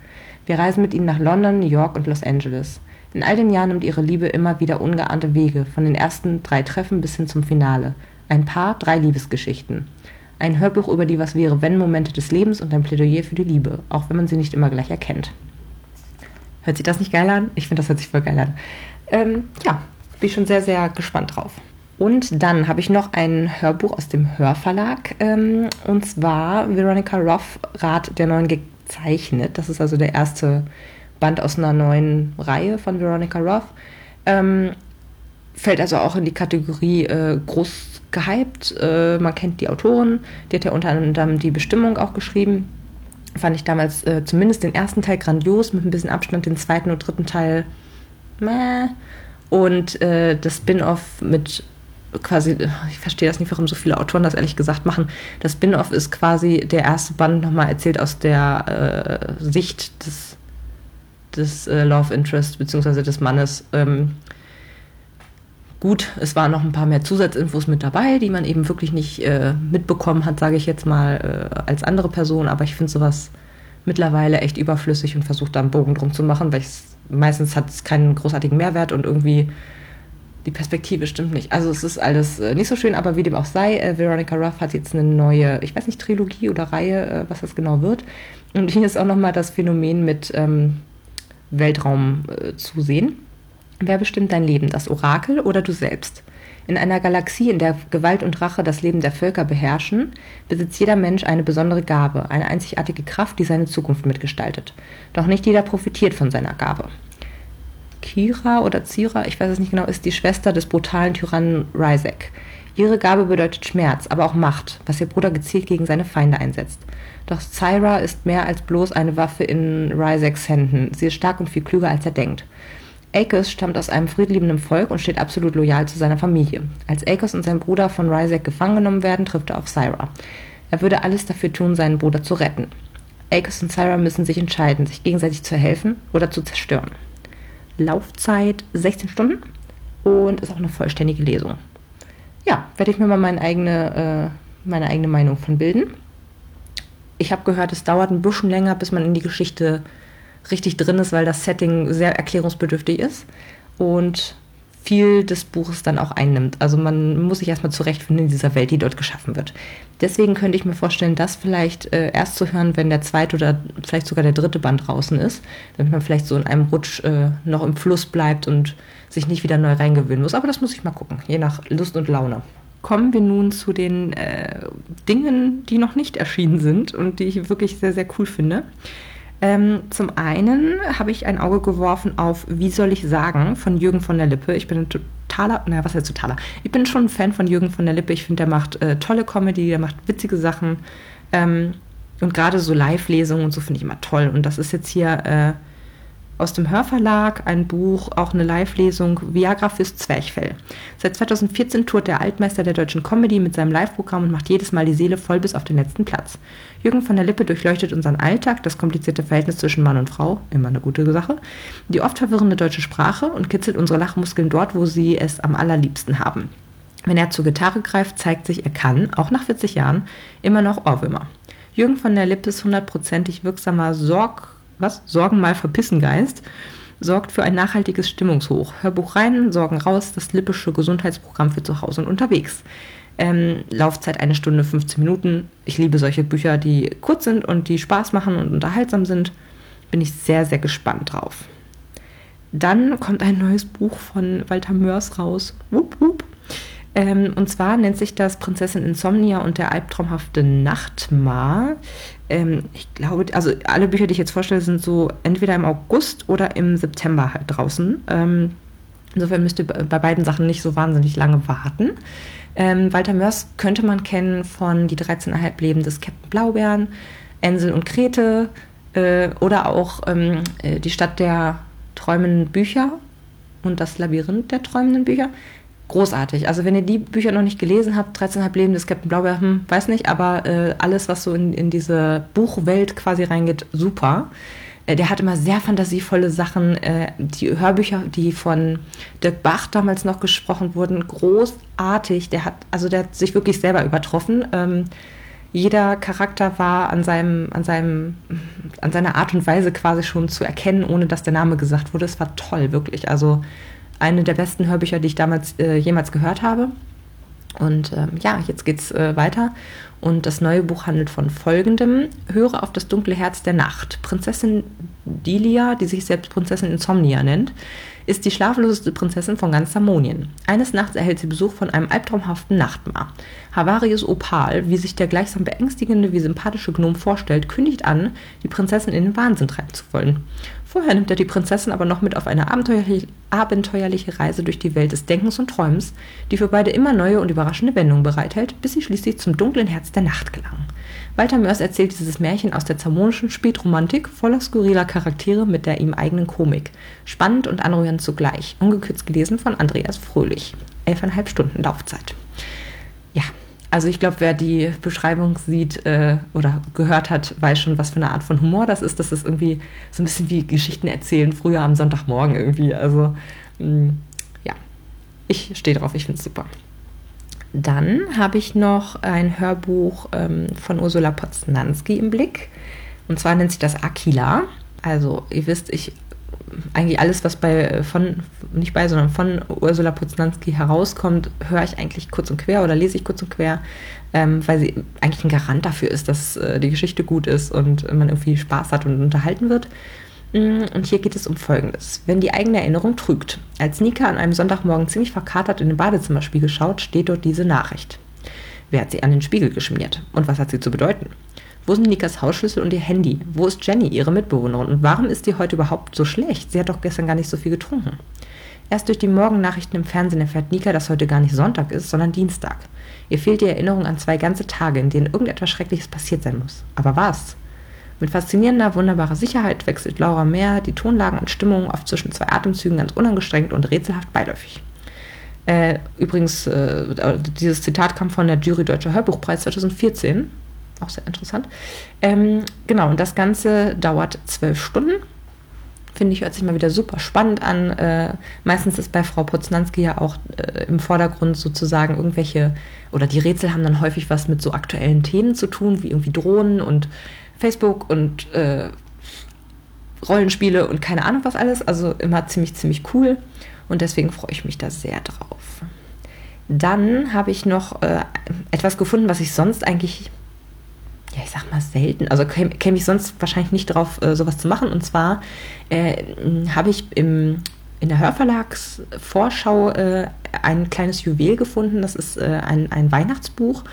Wir reisen mit ihnen nach London, New York und Los Angeles. In all den Jahren nimmt ihre Liebe immer wieder ungeahnte Wege, von den ersten drei Treffen bis hin zum Finale. Ein Paar, drei Liebesgeschichten. Ein Hörbuch über die Was wäre wenn Momente des Lebens und ein Plädoyer für die Liebe, auch wenn man sie nicht immer gleich erkennt. Hört sich das nicht geil an? Ich finde, das hört sich voll geil an. Ähm, ja, bin schon sehr, sehr gespannt drauf. Und dann habe ich noch ein Hörbuch aus dem Hörverlag, ähm, und zwar Veronica Roth, Rat der Neuen gezeichnet. Das ist also der erste Band aus einer neuen Reihe von Veronica Roth. Ähm, fällt also auch in die Kategorie äh, groß gehypt. Äh, man kennt die Autoren, die hat ja unter anderem die Bestimmung auch geschrieben. Fand ich damals äh, zumindest den ersten Teil grandios, mit ein bisschen Abstand, den zweiten und dritten Teil meh. Und äh, das Spin-off mit quasi, ich verstehe das nicht, warum so viele Autoren das ehrlich gesagt machen. Das Spin-off ist quasi der erste Band nochmal erzählt aus der äh, Sicht des, des äh, Love Interest beziehungsweise des Mannes. Ähm, gut, es waren noch ein paar mehr Zusatzinfos mit dabei, die man eben wirklich nicht äh, mitbekommen hat, sage ich jetzt mal, äh, als andere Person. Aber ich finde sowas mittlerweile echt überflüssig und versuche da einen Bogen drum zu machen, weil meistens hat es keinen großartigen Mehrwert und irgendwie die Perspektive stimmt nicht. Also es ist alles äh, nicht so schön, aber wie dem auch sei, äh, Veronica Ruff hat jetzt eine neue, ich weiß nicht, Trilogie oder Reihe, äh, was das genau wird. Und hier ist auch nochmal das Phänomen mit ähm, Weltraum äh, zu sehen. Wer bestimmt dein Leben, das Orakel oder du selbst? In einer Galaxie, in der Gewalt und Rache das Leben der Völker beherrschen, besitzt jeder Mensch eine besondere Gabe, eine einzigartige Kraft, die seine Zukunft mitgestaltet. Doch nicht jeder profitiert von seiner Gabe. Kira oder Zira, ich weiß es nicht genau, ist die Schwester des brutalen Tyrannen Ryzek. Ihre Gabe bedeutet Schmerz, aber auch Macht, was ihr Bruder gezielt gegen seine Feinde einsetzt. Doch Zyra ist mehr als bloß eine Waffe in Ryzeks Händen. Sie ist stark und viel klüger, als er denkt. Akos stammt aus einem friedliebenden Volk und steht absolut loyal zu seiner Familie. Als Akos und sein Bruder von Ryzek gefangen genommen werden, trifft er auf Zyra. Er würde alles dafür tun, seinen Bruder zu retten. Akos und Zyra müssen sich entscheiden, sich gegenseitig zu helfen oder zu zerstören. Laufzeit 16 Stunden und ist auch eine vollständige Lesung. Ja, werde ich mir mal meine eigene, äh, meine eigene Meinung von bilden. Ich habe gehört, es dauert ein bisschen länger, bis man in die Geschichte richtig drin ist, weil das Setting sehr erklärungsbedürftig ist. Und viel des Buches dann auch einnimmt. Also man muss sich erstmal zurechtfinden in dieser Welt, die dort geschaffen wird. Deswegen könnte ich mir vorstellen, das vielleicht äh, erst zu hören, wenn der zweite oder vielleicht sogar der dritte Band draußen ist, damit man vielleicht so in einem Rutsch äh, noch im Fluss bleibt und sich nicht wieder neu reingewöhnen muss. Aber das muss ich mal gucken, je nach Lust und Laune. Kommen wir nun zu den äh, Dingen, die noch nicht erschienen sind und die ich wirklich sehr, sehr cool finde. Ähm, zum einen habe ich ein Auge geworfen auf Wie soll ich sagen von Jürgen von der Lippe. Ich bin ein totaler, naja, was heißt totaler? Ich bin schon ein Fan von Jürgen von der Lippe. Ich finde, der macht äh, tolle Comedy, der macht witzige Sachen. Ähm, und gerade so Live-Lesungen und so finde ich immer toll. Und das ist jetzt hier äh, aus dem Hörverlag ein Buch, auch eine Live-Lesung, Viagra fürs Zwerchfell. Seit 2014 tourt der Altmeister der deutschen Comedy mit seinem Live-Programm und macht jedes Mal die Seele voll bis auf den letzten Platz. Jürgen von der Lippe durchleuchtet unseren Alltag, das komplizierte Verhältnis zwischen Mann und Frau, immer eine gute Sache, die oft verwirrende deutsche Sprache und kitzelt unsere Lachmuskeln dort, wo sie es am allerliebsten haben. Wenn er zur Gitarre greift, zeigt sich, er kann, auch nach 40 Jahren, immer noch Ohrwürmer. Jürgen von der Lippe ist hundertprozentig wirksamer Sorg was? Sorgen mal verpissen Geist sorgt für ein nachhaltiges Stimmungshoch. Hörbuch rein, Sorgen raus, das lippische Gesundheitsprogramm für zu Hause und unterwegs. Ähm, Laufzeit eine Stunde 15 Minuten. Ich liebe solche Bücher, die kurz sind und die Spaß machen und unterhaltsam sind. Bin ich sehr, sehr gespannt drauf. Dann kommt ein neues Buch von Walter Mörs raus. Wupp, wupp. Ähm, und zwar nennt sich das Prinzessin Insomnia und der albtraumhafte Nachtmar. Ähm, ich glaube, also alle Bücher, die ich jetzt vorstelle, sind so entweder im August oder im September halt draußen. Ähm, insofern müsst ihr bei beiden Sachen nicht so wahnsinnig lange warten. Ähm, Walter Mörs könnte man kennen von Die 13,5 Leben des Captain Blaubeeren, Ensel und Krete äh, oder auch ähm, äh, Die Stadt der träumenden Bücher und das Labyrinth der träumenden Bücher großartig. Also wenn ihr die Bücher noch nicht gelesen habt, 13,5 Leben des Captain Blaubeer, hm, weiß nicht, aber äh, alles, was so in, in diese Buchwelt quasi reingeht, super. Äh, der hat immer sehr fantasievolle Sachen. Äh, die Hörbücher, die von Dirk Bach damals noch gesprochen wurden, großartig. Der hat, also der hat sich wirklich selber übertroffen. Ähm, jeder Charakter war an seinem, an seinem, an seiner Art und Weise quasi schon zu erkennen, ohne dass der Name gesagt wurde. Es war toll, wirklich. Also eine der besten Hörbücher, die ich damals äh, jemals gehört habe. Und ähm, ja, jetzt geht's äh, weiter. Und das neue Buch handelt von folgendem: Höre auf das dunkle Herz der Nacht. Prinzessin Delia, die sich selbst Prinzessin Insomnia nennt, ist die schlafloseste Prinzessin von ganz Samonien. Eines Nachts erhält sie Besuch von einem albtraumhaften Nachtmar. Havarius Opal, wie sich der gleichsam beängstigende wie sympathische Gnom vorstellt, kündigt an, die Prinzessin in den Wahnsinn treiben zu wollen. Vorher nimmt er die Prinzessin aber noch mit auf eine abenteuerliche, Reise durch die Welt des Denkens und Träumens, die für beide immer neue und überraschende Wendungen bereithält, bis sie schließlich zum dunklen Herz der Nacht gelangen. Walter Mörs erzählt dieses Märchen aus der zamonischen Spätromantik voller skurriler Charaktere mit der ihm eigenen Komik. Spannend und anrührend zugleich. Ungekürzt gelesen von Andreas Fröhlich. Elfeinhalb Stunden Laufzeit. Ja, also ich glaube, wer die Beschreibung sieht äh, oder gehört hat, weiß schon, was für eine Art von Humor das ist. Das ist irgendwie so ein bisschen wie Geschichten erzählen, früher am Sonntagmorgen irgendwie. Also mh, mm, ja, ich stehe drauf, ich finde es super. Dann habe ich noch ein Hörbuch ähm, von Ursula Poznanski im Blick. Und zwar nennt sich das Aquila. Also ihr wisst, ich eigentlich alles, was bei äh, von, nicht bei, sondern von Ursula Poznanski herauskommt, höre ich eigentlich kurz und quer oder lese ich kurz und quer, ähm, weil sie eigentlich ein Garant dafür ist, dass äh, die Geschichte gut ist und man irgendwie Spaß hat und unterhalten wird. Mm, und hier geht es um Folgendes. Wenn die eigene Erinnerung trügt. Als Nika an einem Sonntagmorgen ziemlich verkatert in den Badezimmerspiegel schaut, steht dort diese Nachricht. Wer hat sie an den Spiegel geschmiert? Und was hat sie zu bedeuten? Wo sind Nikas Hausschlüssel und ihr Handy? Wo ist Jenny, ihre Mitbewohnerin? Und warum ist die heute überhaupt so schlecht? Sie hat doch gestern gar nicht so viel getrunken. Erst durch die Morgennachrichten im Fernsehen erfährt Nika, dass heute gar nicht Sonntag ist, sondern Dienstag. Ihr fehlt die Erinnerung an zwei ganze Tage, in denen irgendetwas Schreckliches passiert sein muss. Aber was? Mit faszinierender, wunderbarer Sicherheit wechselt Laura Mehr die Tonlagen und Stimmungen oft zwischen zwei Atemzügen ganz unangestrengt und rätselhaft beiläufig. Äh, übrigens, äh, dieses Zitat kam von der Jury Deutscher Hörbuchpreis 2014 auch sehr interessant. Ähm, genau, und das Ganze dauert zwölf Stunden. Finde ich, hört sich mal wieder super spannend an. Äh, meistens ist bei Frau Poznanski ja auch äh, im Vordergrund sozusagen irgendwelche, oder die Rätsel haben dann häufig was mit so aktuellen Themen zu tun, wie irgendwie Drohnen und Facebook und äh, Rollenspiele und keine Ahnung was alles. Also immer ziemlich, ziemlich cool. Und deswegen freue ich mich da sehr drauf. Dann habe ich noch äh, etwas gefunden, was ich sonst eigentlich, ja, ich sag mal selten, also käme käm ich sonst wahrscheinlich nicht drauf, äh, sowas zu machen. Und zwar äh, habe ich im, in der Hörverlagsvorschau äh, ein kleines Juwel gefunden. Das ist äh, ein, ein Weihnachtsbuch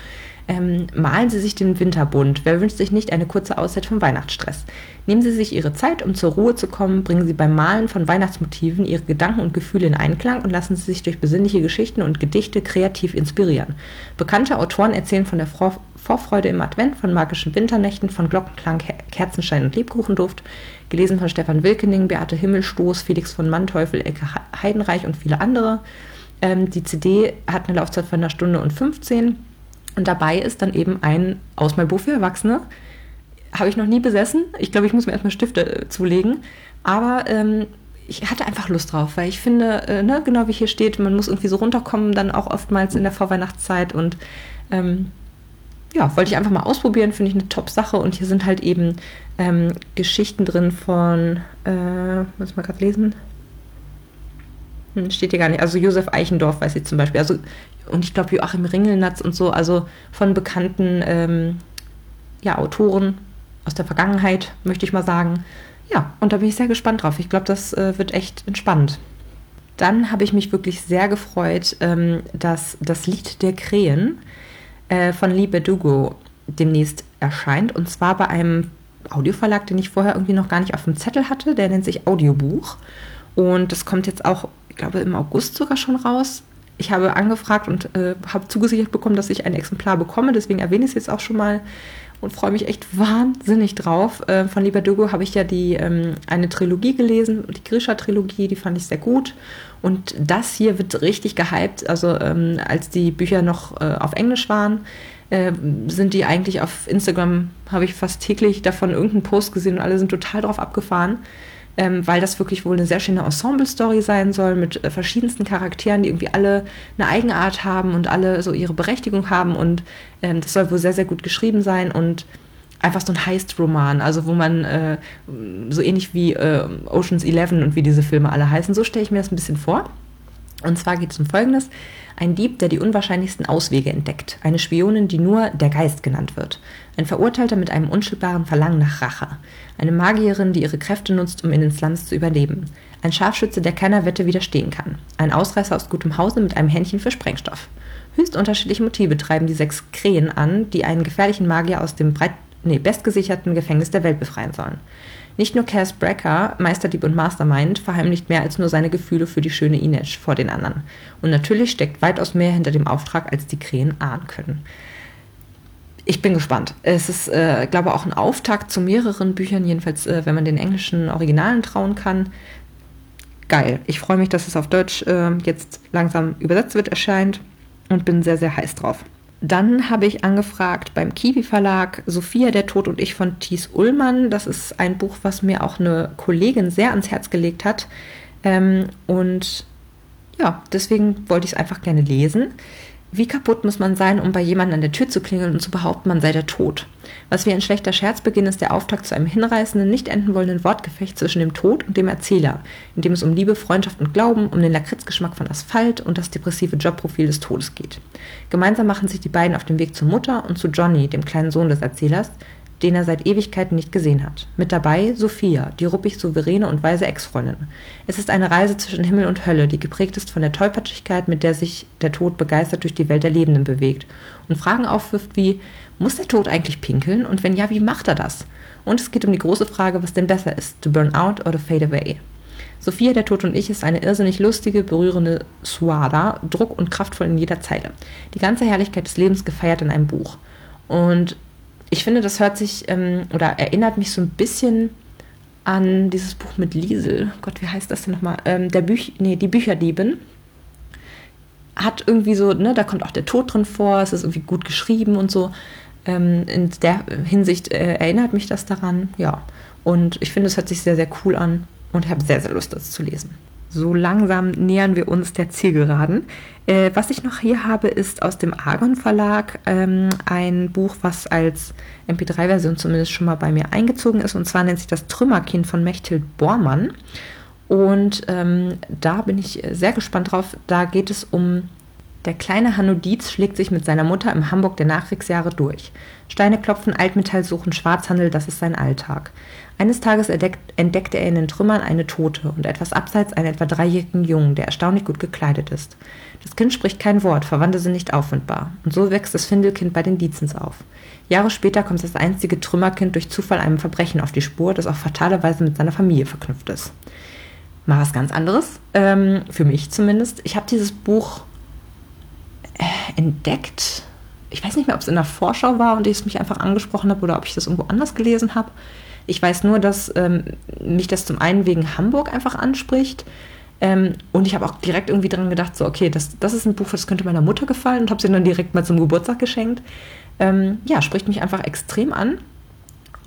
ähm, malen Sie sich den Winterbund. Wer wünscht sich nicht eine kurze Auszeit vom Weihnachtsstress? Nehmen Sie sich Ihre Zeit, um zur Ruhe zu kommen. Bringen Sie beim Malen von Weihnachtsmotiven Ihre Gedanken und Gefühle in Einklang und lassen Sie sich durch besinnliche Geschichten und Gedichte kreativ inspirieren. Bekannte Autoren erzählen von der Vor Vorfreude im Advent, von magischen Winternächten, von Glockenklang, Kerzenschein und Lebkuchenduft. Gelesen von Stefan Wilkening, Beate Himmelstoß, Felix von Manteuffel, Ecke Heidenreich und viele andere. Ähm, die CD hat eine Laufzeit von einer Stunde und 15 und dabei ist dann eben ein Ausmalbuch für Erwachsene. Habe ich noch nie besessen. Ich glaube, ich muss mir erstmal Stifte äh, zulegen. Aber ähm, ich hatte einfach Lust drauf, weil ich finde, äh, ne, genau wie hier steht, man muss irgendwie so runterkommen, dann auch oftmals in der Vorweihnachtszeit. Und ähm, ja, wollte ich einfach mal ausprobieren, finde ich eine Top-Sache. Und hier sind halt eben ähm, Geschichten drin von, äh, muss ich mal gerade lesen? Hm, steht hier gar nicht. Also Josef Eichendorf weiß ich zum Beispiel. Also und ich glaube Joachim Ringelnatz und so, also von bekannten ähm, ja, Autoren aus der Vergangenheit, möchte ich mal sagen. Ja, und da bin ich sehr gespannt drauf. Ich glaube, das äh, wird echt entspannt. Dann habe ich mich wirklich sehr gefreut, ähm, dass das Lied der Krähen äh, von Liebe Dugo demnächst erscheint. Und zwar bei einem Audioverlag, den ich vorher irgendwie noch gar nicht auf dem Zettel hatte. Der nennt sich Audiobuch. Und das kommt jetzt auch, ich glaube, im August sogar schon raus ich habe angefragt und äh, habe zugesichert bekommen, dass ich ein Exemplar bekomme. Deswegen erwähne ich es jetzt auch schon mal und freue mich echt wahnsinnig drauf. Äh, von Lieber habe ich ja die ähm, eine Trilogie gelesen, die Grisha-Trilogie, die fand ich sehr gut. Und das hier wird richtig gehypt. Also ähm, als die Bücher noch äh, auf Englisch waren, äh, sind die eigentlich auf Instagram, habe ich fast täglich davon irgendeinen Post gesehen und alle sind total drauf abgefahren ähm, weil das wirklich wohl eine sehr schöne Ensemble-Story sein soll mit äh, verschiedensten Charakteren, die irgendwie alle eine Eigenart haben und alle so ihre Berechtigung haben und ähm, das soll wohl sehr, sehr gut geschrieben sein und einfach so ein Heist-Roman, also wo man äh, so ähnlich wie äh, Oceans 11 und wie diese Filme alle heißen, so stelle ich mir das ein bisschen vor. Und zwar geht es um Folgendes. Ein Dieb, der die unwahrscheinlichsten Auswege entdeckt. Eine Spionin, die nur der Geist genannt wird. Ein Verurteilter mit einem unschulbaren Verlangen nach Rache. Eine Magierin, die ihre Kräfte nutzt, um in den Slums zu überleben. Ein Scharfschütze, der keiner Wette widerstehen kann. Ein Ausreißer aus gutem Hause mit einem Händchen für Sprengstoff. Höchst unterschiedliche Motive treiben die sechs Krähen an, die einen gefährlichen Magier aus dem breit, nee, bestgesicherten Gefängnis der Welt befreien sollen. Nicht nur Cass Brecker, Meisterdieb und Mastermind, verheimlicht mehr als nur seine Gefühle für die schöne Inej vor den anderen. Und natürlich steckt weitaus mehr hinter dem Auftrag, als die Krähen ahnen können. Ich bin gespannt. Es ist, äh, glaube auch ein Auftakt zu mehreren Büchern, jedenfalls, äh, wenn man den englischen Originalen trauen kann. Geil. Ich freue mich, dass es auf Deutsch äh, jetzt langsam übersetzt wird, erscheint und bin sehr, sehr heiß drauf. Dann habe ich angefragt beim Kiwi Verlag Sophia, der Tod und ich von Thies Ullmann. Das ist ein Buch, was mir auch eine Kollegin sehr ans Herz gelegt hat. Ähm, und ja, deswegen wollte ich es einfach gerne lesen. Wie kaputt muss man sein, um bei jemandem an der Tür zu klingeln und zu behaupten, man sei der Tod? Was wie ein schlechter Scherz beginnt, ist der Auftakt zu einem hinreißenden, nicht enden wollenden Wortgefecht zwischen dem Tod und dem Erzähler, in dem es um Liebe, Freundschaft und Glauben, um den Lakritzgeschmack von Asphalt und das depressive Jobprofil des Todes geht. Gemeinsam machen sich die beiden auf den Weg zur Mutter und zu Johnny, dem kleinen Sohn des Erzählers, den er seit Ewigkeiten nicht gesehen hat. Mit dabei Sophia, die ruppig souveräne und weise Ex-Freundin. Es ist eine Reise zwischen Himmel und Hölle, die geprägt ist von der Tollpatschigkeit, mit der sich der Tod begeistert durch die Welt der Lebenden bewegt und Fragen aufwirft wie, muss der Tod eigentlich pinkeln und wenn ja, wie macht er das? Und es geht um die große Frage, was denn besser ist, to burn out or to fade away. Sophia, der Tod und ich ist eine irrsinnig lustige, berührende Suada, druck- und kraftvoll in jeder Zeile. Die ganze Herrlichkeit des Lebens gefeiert in einem Buch. Und ich finde, das hört sich ähm, oder erinnert mich so ein bisschen an dieses Buch mit Liesel. Gott, wie heißt das denn nochmal? Ähm, der Büch, nee, die Bücherdiebin. Hat irgendwie so, ne, da kommt auch der Tod drin vor, es ist irgendwie gut geschrieben und so. Ähm, in der Hinsicht äh, erinnert mich das daran, ja. Und ich finde, es hört sich sehr, sehr cool an und habe sehr, sehr Lust, das zu lesen. So langsam nähern wir uns der Zielgeraden. Äh, was ich noch hier habe, ist aus dem Argon Verlag ähm, ein Buch, was als MP3-Version zumindest schon mal bei mir eingezogen ist. Und zwar nennt sich das Trümmerkind von Mechthild Bormann. Und ähm, da bin ich sehr gespannt drauf. Da geht es um der kleine Hanno Dietz schlägt sich mit seiner Mutter im Hamburg der Nachkriegsjahre durch. Steine klopfen, Altmetall suchen, Schwarzhandel, das ist sein Alltag. Eines Tages entdeckt, entdeckte er in den Trümmern eine Tote und etwas abseits einen etwa dreijährigen Jungen, der erstaunlich gut gekleidet ist. Das Kind spricht kein Wort, Verwandte sind nicht auffindbar. Und so wächst das Findelkind bei den Dietzens auf. Jahre später kommt das einzige Trümmerkind durch Zufall einem Verbrechen auf die Spur, das auf fatale Weise mit seiner Familie verknüpft ist. Mal was ganz anderes, ähm, für mich zumindest. Ich habe dieses Buch entdeckt. Ich weiß nicht mehr, ob es in der Vorschau war und ich es mich einfach angesprochen habe oder ob ich das irgendwo anders gelesen habe. Ich weiß nur, dass ähm, mich das zum einen wegen Hamburg einfach anspricht. Ähm, und ich habe auch direkt irgendwie dran gedacht, so, okay, das, das ist ein Buch, das könnte meiner Mutter gefallen und habe sie dann direkt mal zum Geburtstag geschenkt. Ähm, ja, spricht mich einfach extrem an.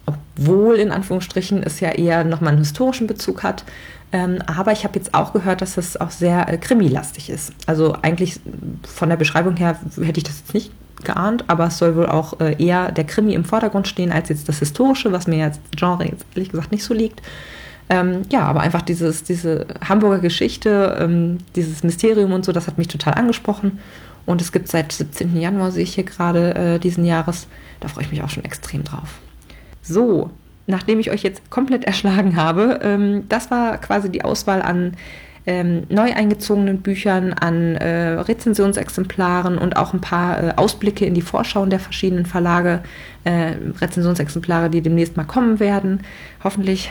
Obwohl in Anführungsstrichen es ja eher nochmal einen historischen Bezug hat. Ähm, aber ich habe jetzt auch gehört, dass es auch sehr äh, krimilastig ist. Also eigentlich von der Beschreibung her hätte ich das jetzt nicht geahnt, aber es soll wohl auch äh, eher der Krimi im Vordergrund stehen als jetzt das Historische, was mir jetzt Genre jetzt ehrlich gesagt nicht so liegt. Ähm, ja, aber einfach dieses, diese Hamburger Geschichte, ähm, dieses Mysterium und so, das hat mich total angesprochen. Und es gibt seit 17. Januar, sehe ich hier gerade äh, diesen Jahres. Da freue ich mich auch schon extrem drauf. So, nachdem ich euch jetzt komplett erschlagen habe, ähm, das war quasi die Auswahl an ähm, neu eingezogenen Büchern, an äh, Rezensionsexemplaren und auch ein paar äh, Ausblicke in die Vorschauen der verschiedenen Verlage, äh, Rezensionsexemplare, die demnächst mal kommen werden, hoffentlich.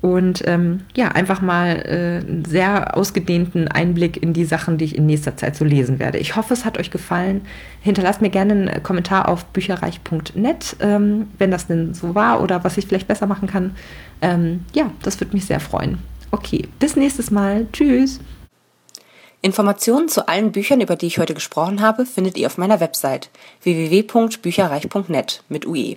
Und ähm, ja, einfach mal äh, einen sehr ausgedehnten Einblick in die Sachen, die ich in nächster Zeit so lesen werde. Ich hoffe, es hat euch gefallen. Hinterlasst mir gerne einen Kommentar auf bücherreich.net, ähm, wenn das denn so war oder was ich vielleicht besser machen kann. Ähm, ja, das würde mich sehr freuen. Okay, bis nächstes Mal. Tschüss. Informationen zu allen Büchern, über die ich heute gesprochen habe, findet ihr auf meiner Website www.bücherreich.net mit UE.